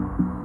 Thank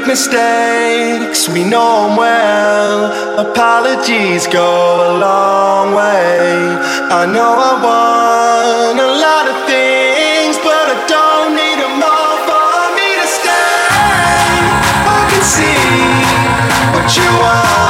make mistakes, we know them well. Apologies go a long way. I know I want a lot of things, but I don't need them all for me to stay. I can see what you want.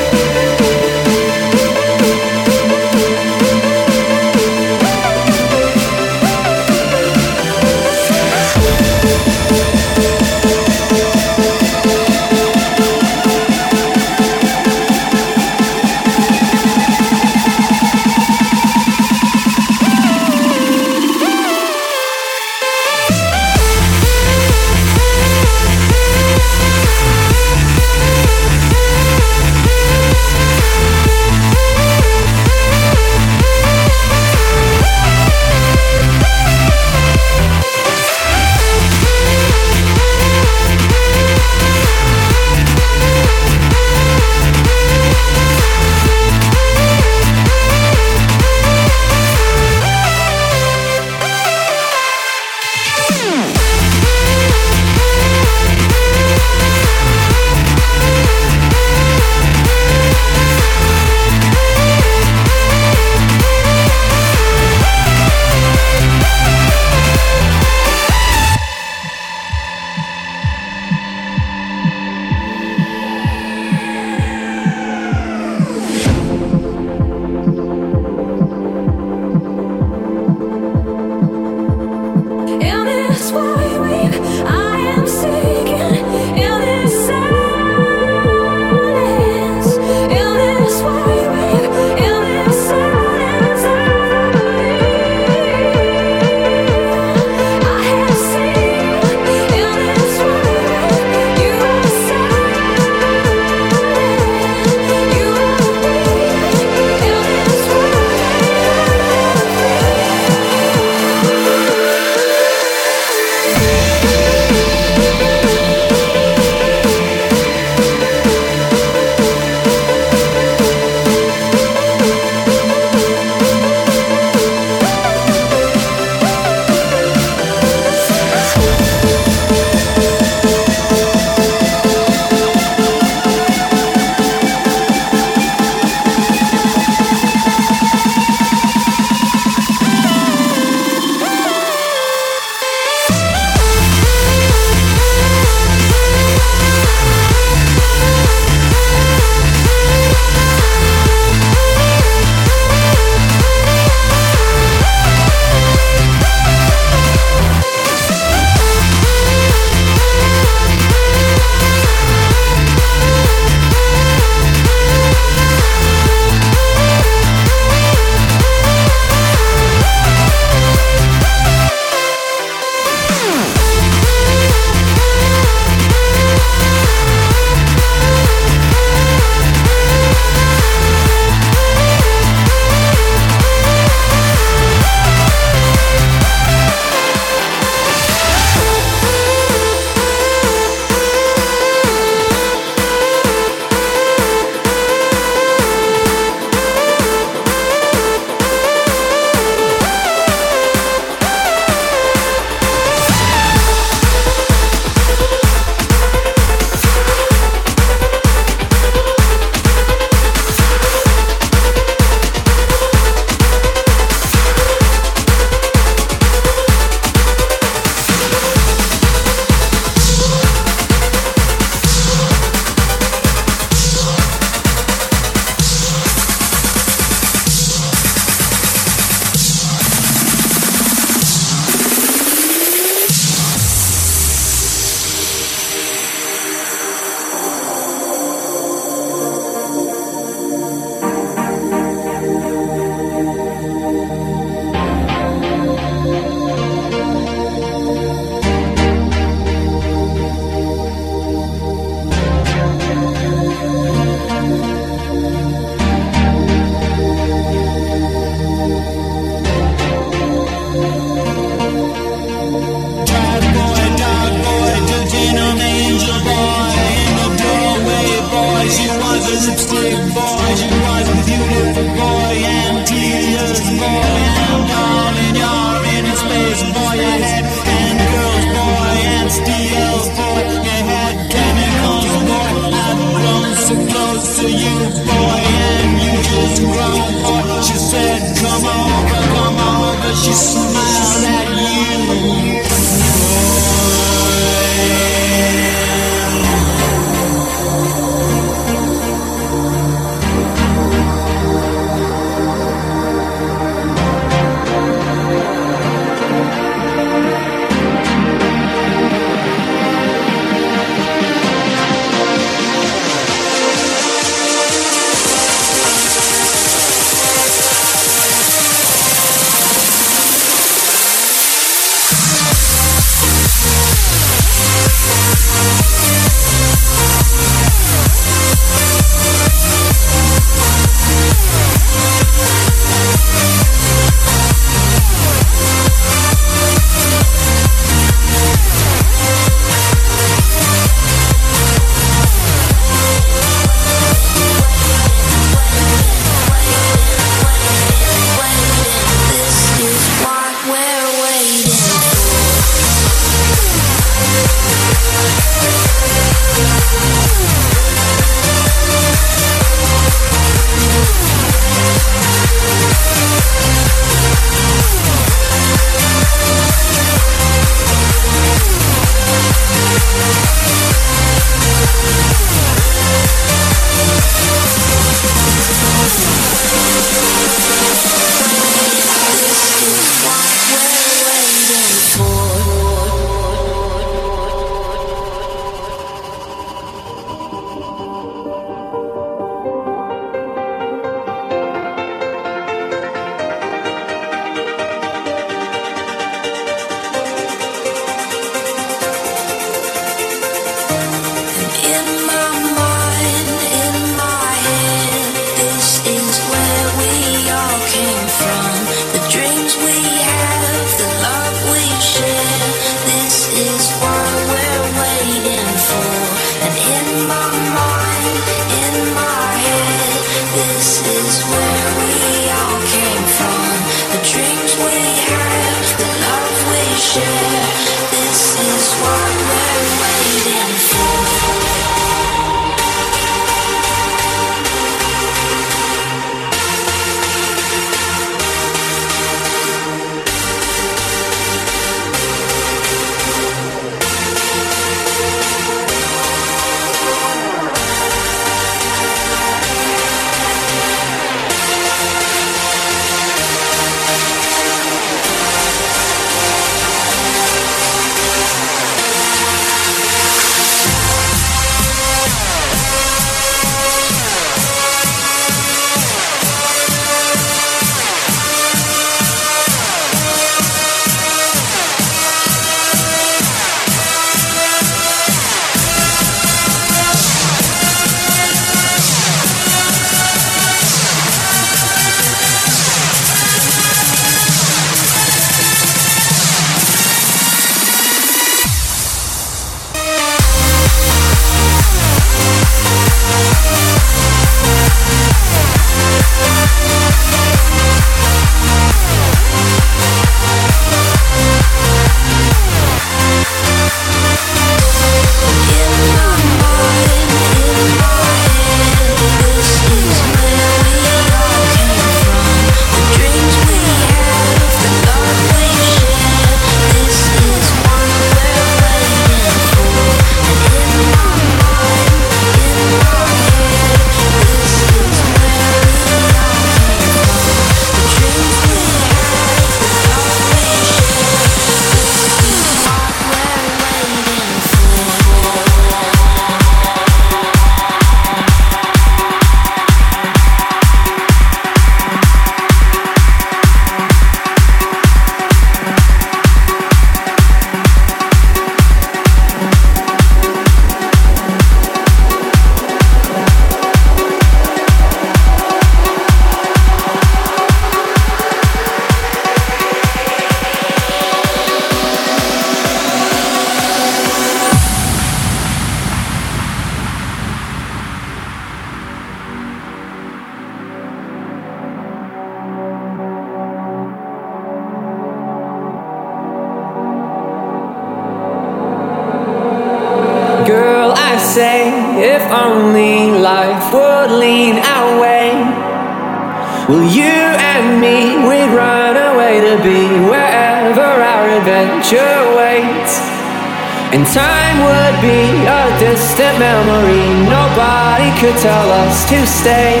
to stay.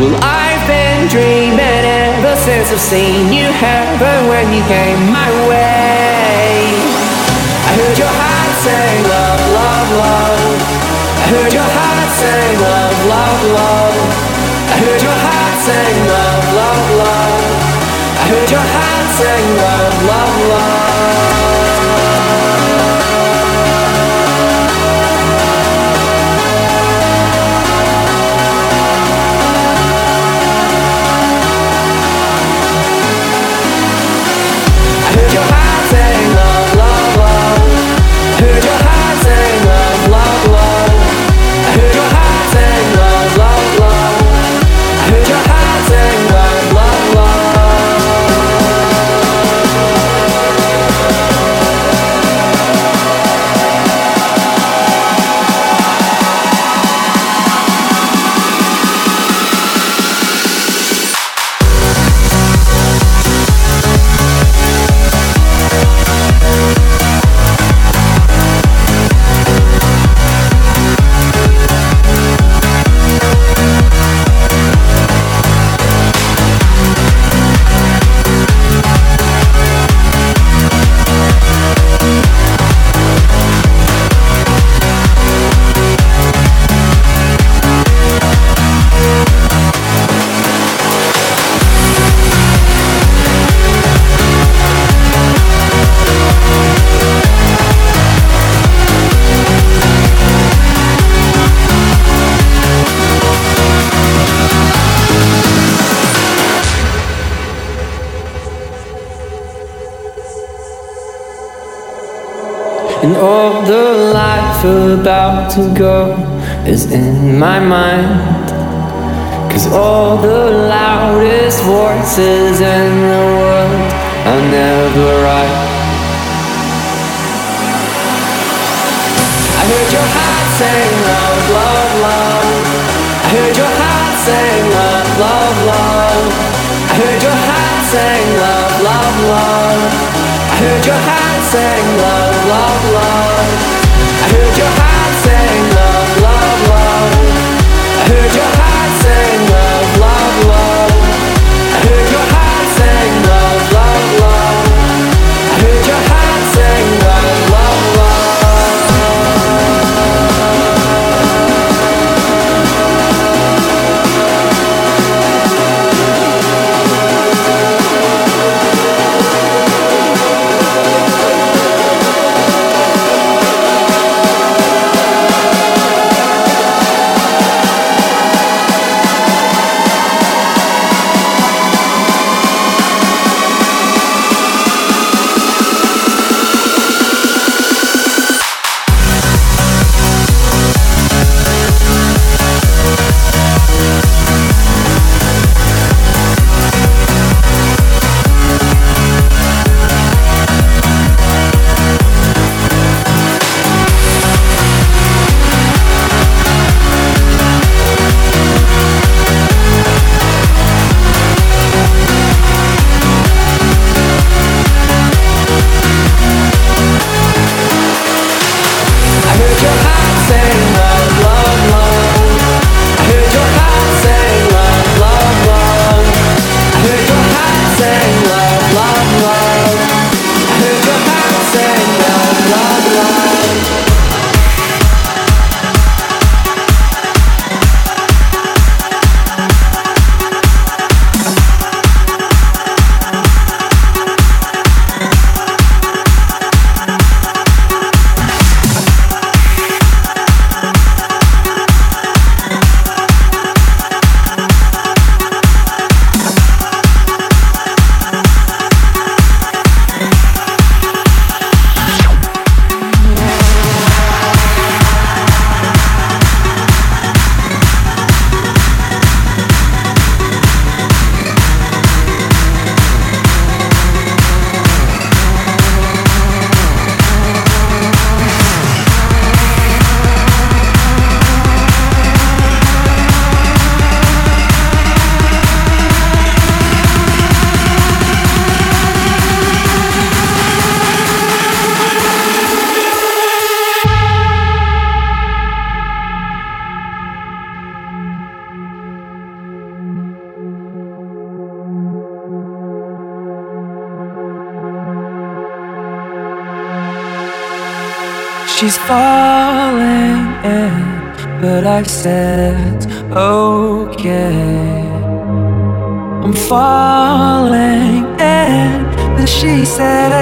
Well, I've been dreaming ever since I've seen you heaven when you came my way. I heard your heart say love, love, love. I heard your heart say love, love, love. I heard your heart say love, love, love. I heard your heart say love, love, love. To go is in my mind. Cause all the loudest voices in the world are never right. I heard your heart saying love, love, love. I heard your heart saying love, love, love. I heard your heart saying love, love, love. I heard your heart saying love, love, She's falling in, but I've said okay. I'm falling in, but she said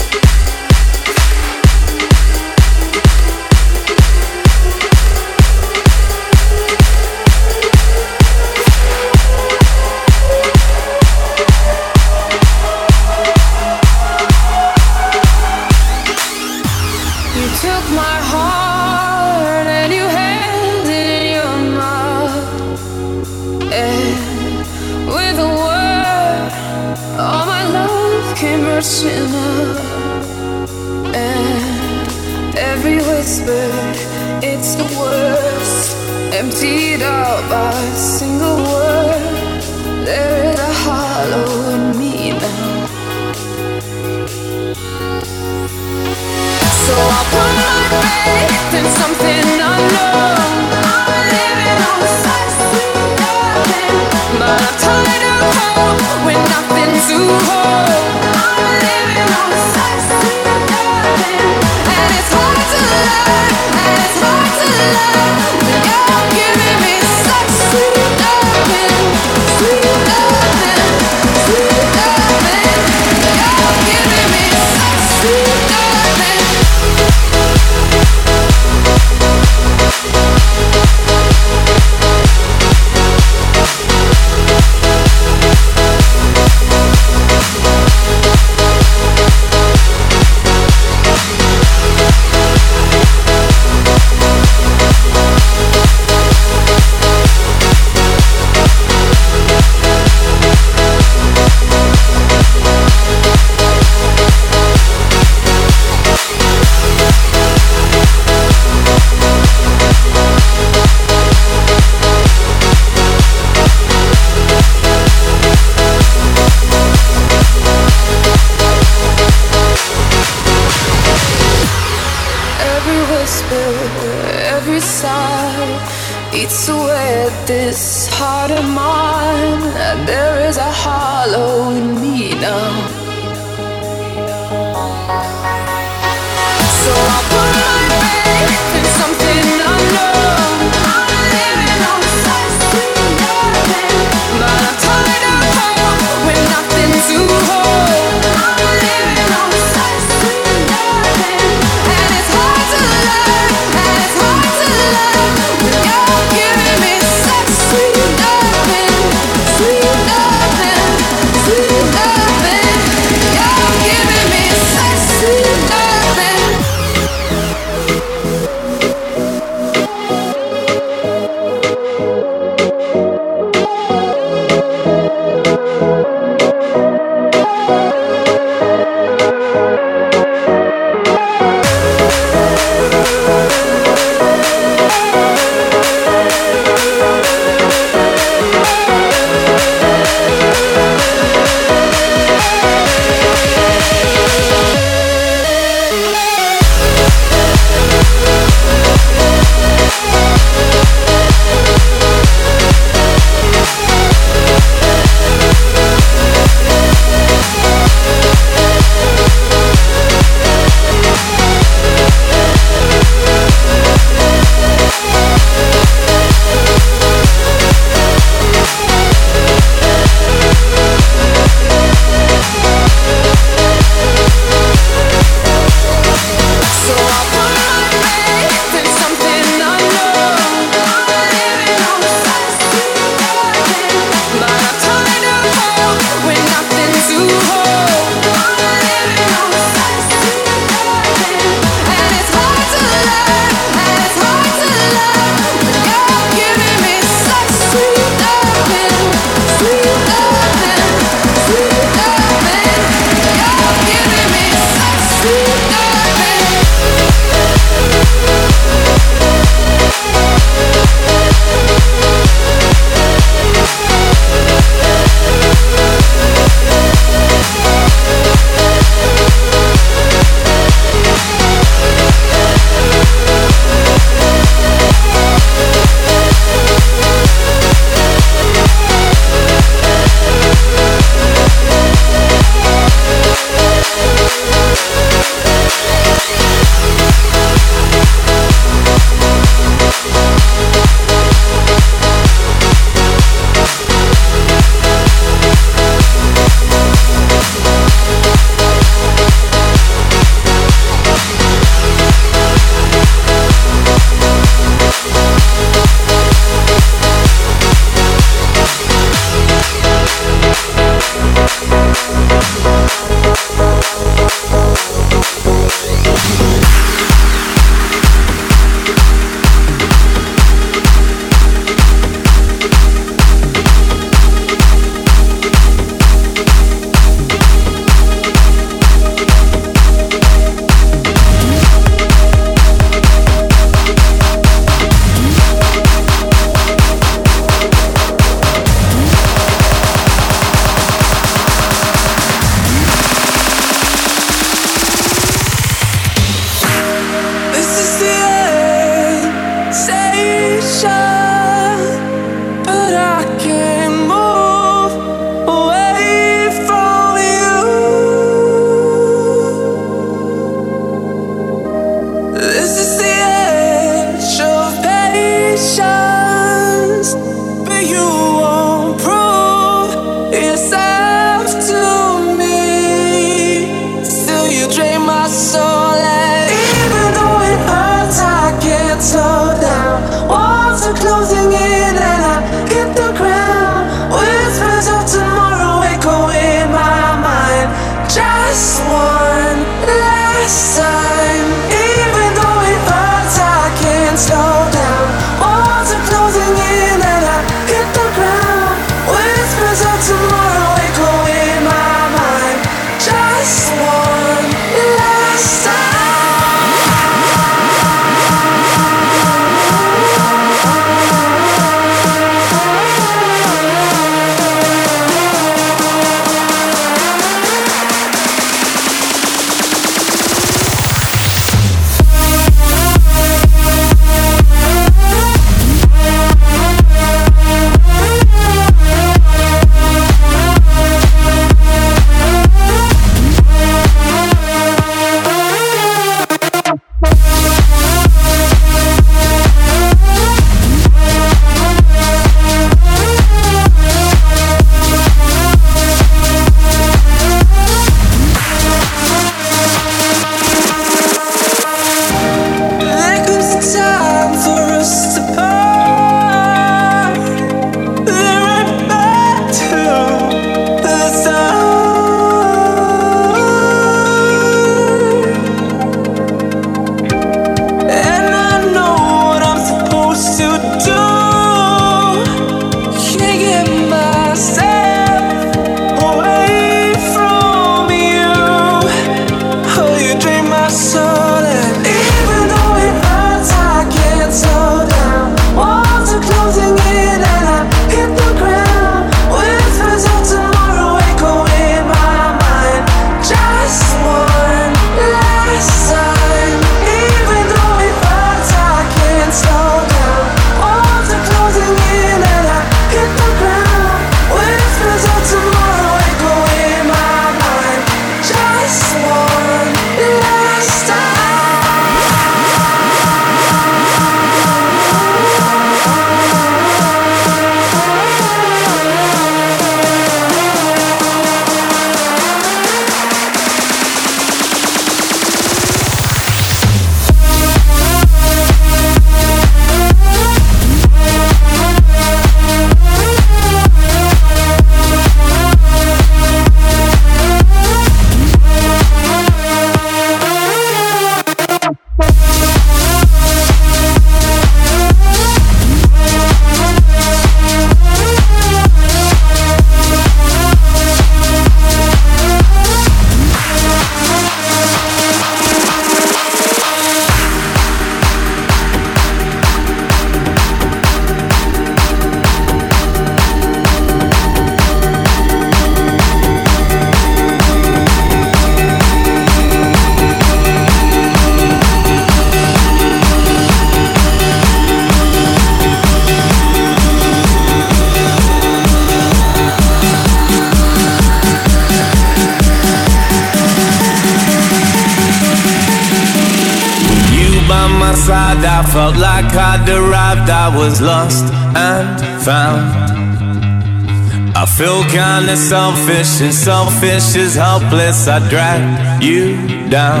fish is helpless, I drag you down.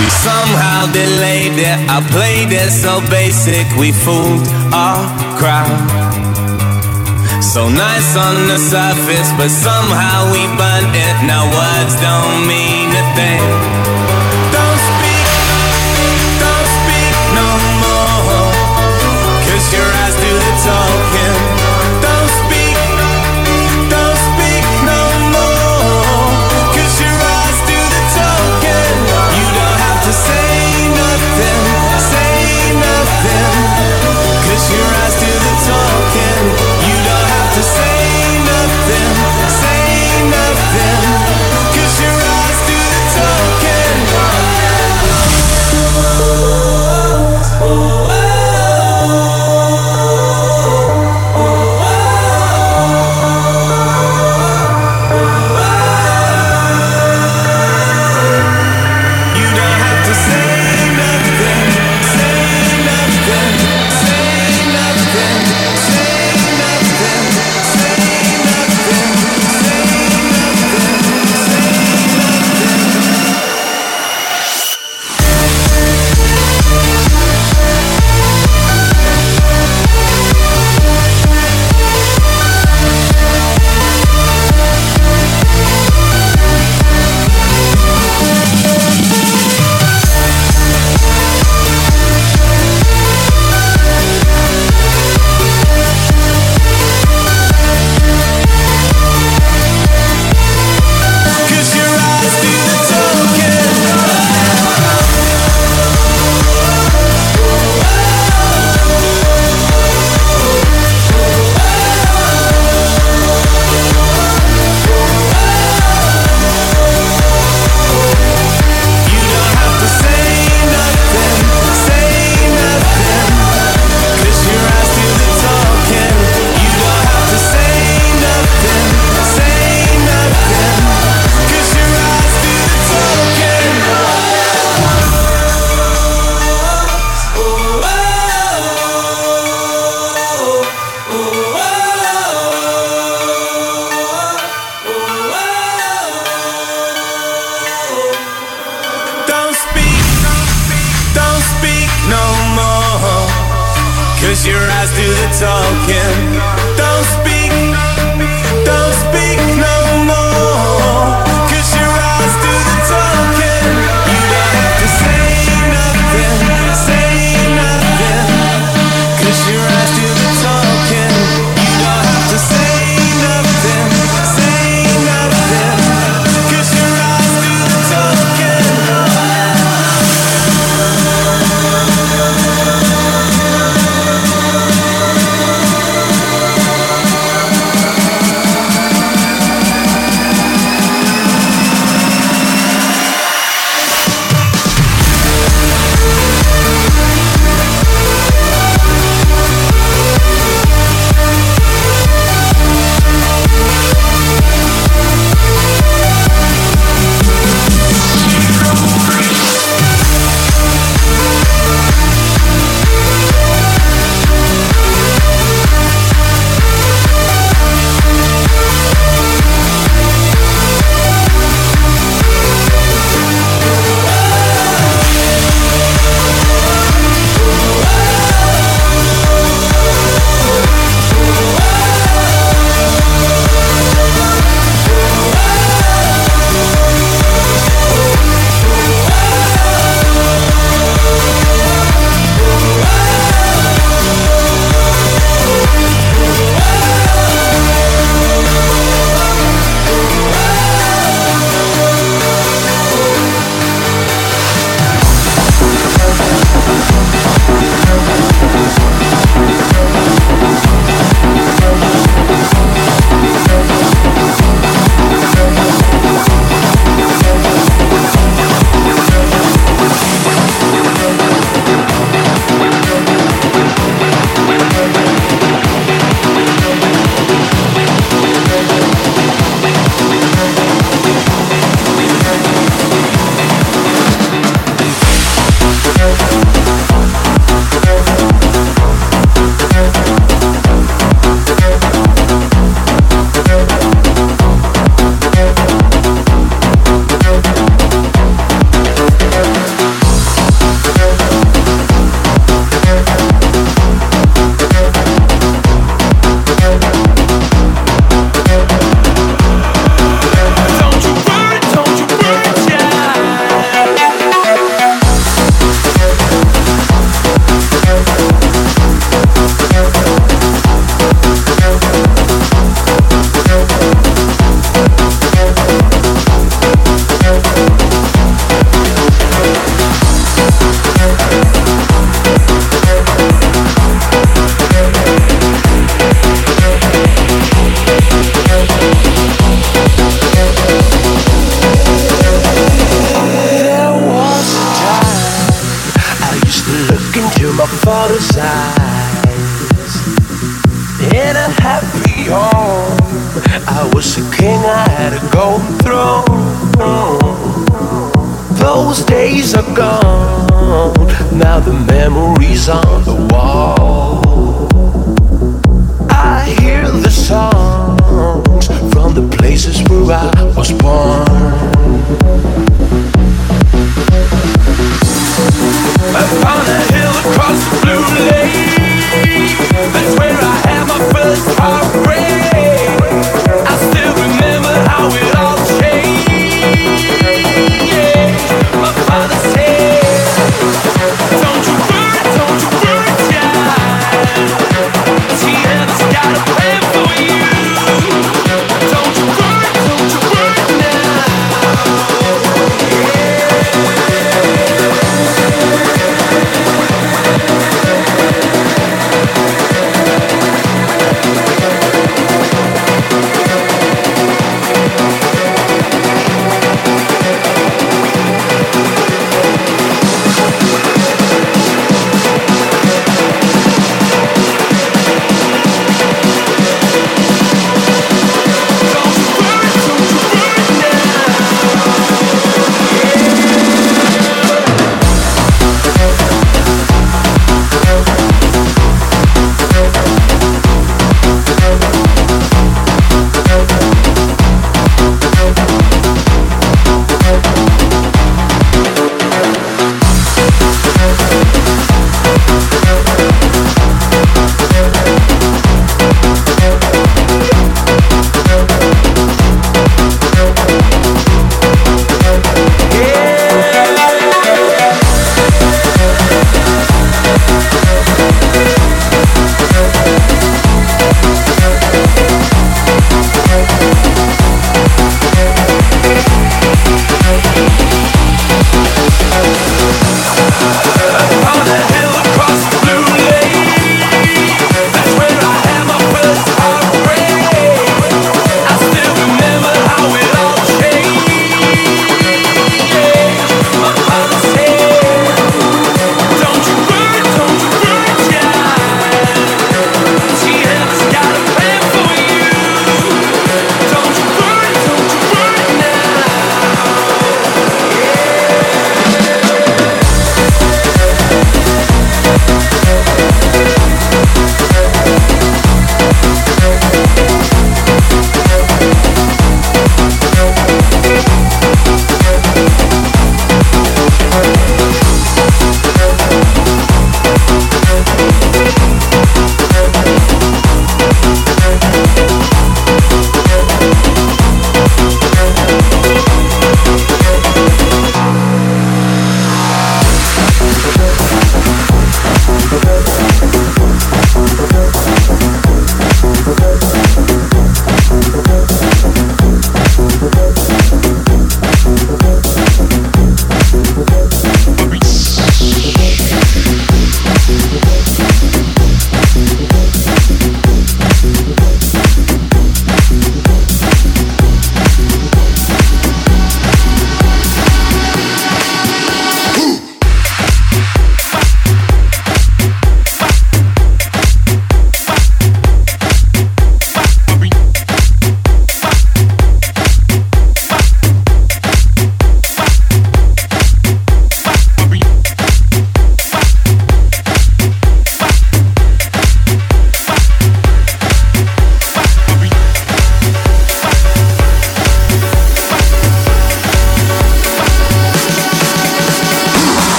We somehow delayed it, I played it so basic, we fooled our crowd. So nice on the surface, but somehow we burnt it. Now words don't mean a thing. Cause your eyes do the talk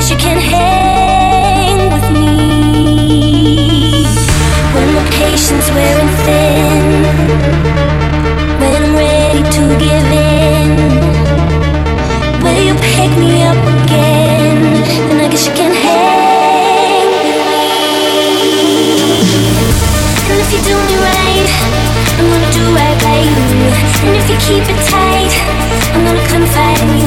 guess you can hang with me when my patient's wearing thin, when I'm ready to give in. Will you pick me up again? Then I guess you can hang with me. And if you do me right, I'm gonna do right by you. And if you keep it tight, I'm gonna confide in you.